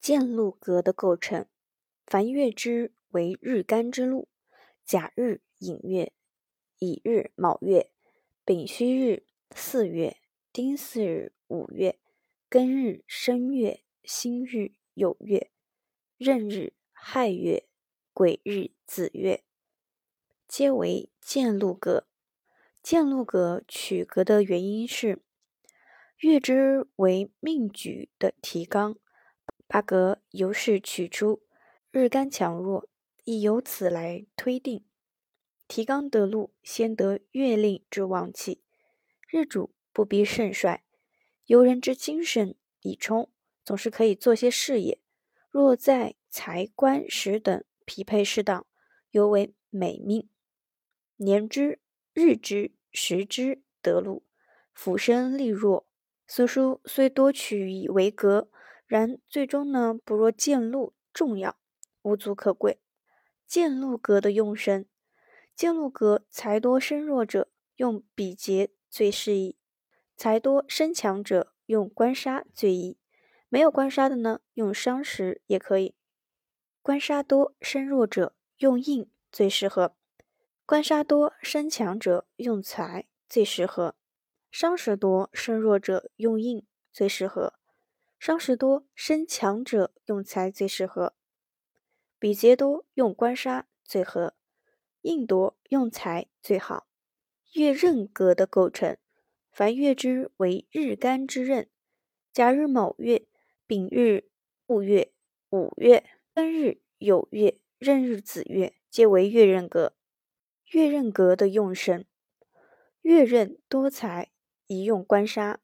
建禄格的构成，凡月之为日干之禄，甲日寅月，乙日卯月，丙戌日巳月，丁巳日午月，庚日申月，辛日酉月，壬日亥月，癸日子月，皆为建禄格。建禄格取格的原因是，月支为命局的提纲。八格由是取出，日干强弱，亦由此来推定。提纲得禄，先得月令之旺气，日主不必盛衰，由人之精神以充，总是可以做些事业。若在财官时等匹配适当，尤为美命。年之、日之、时之得禄，俯身力弱，此书虽多取以为格。然最终呢，不若见禄重要，无足可贵。见禄格的用神，见禄格财多身弱者用比劫最适宜，财多身强者用官杀最宜。没有官杀的呢，用伤时也可以。官杀多身弱者用印最适合，官杀多身强者用财最适合，伤时多身弱者用印最适合。伤时多身强者用财最适合，比劫多用官杀最合，印多用财最好。月刃格的构成，凡月之为日干之刃，甲日卯月、丙日戊月、午月、庚日酉月、壬日子月，皆为月刃格。月刃格的用神，月刃多财宜用官杀，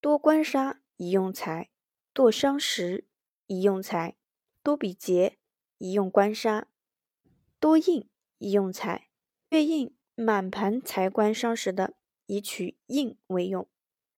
多官杀宜用财。剁伤时宜用财，多比劫宜用官杀，多印宜用财。月印满盘财官伤时的，以取印为用。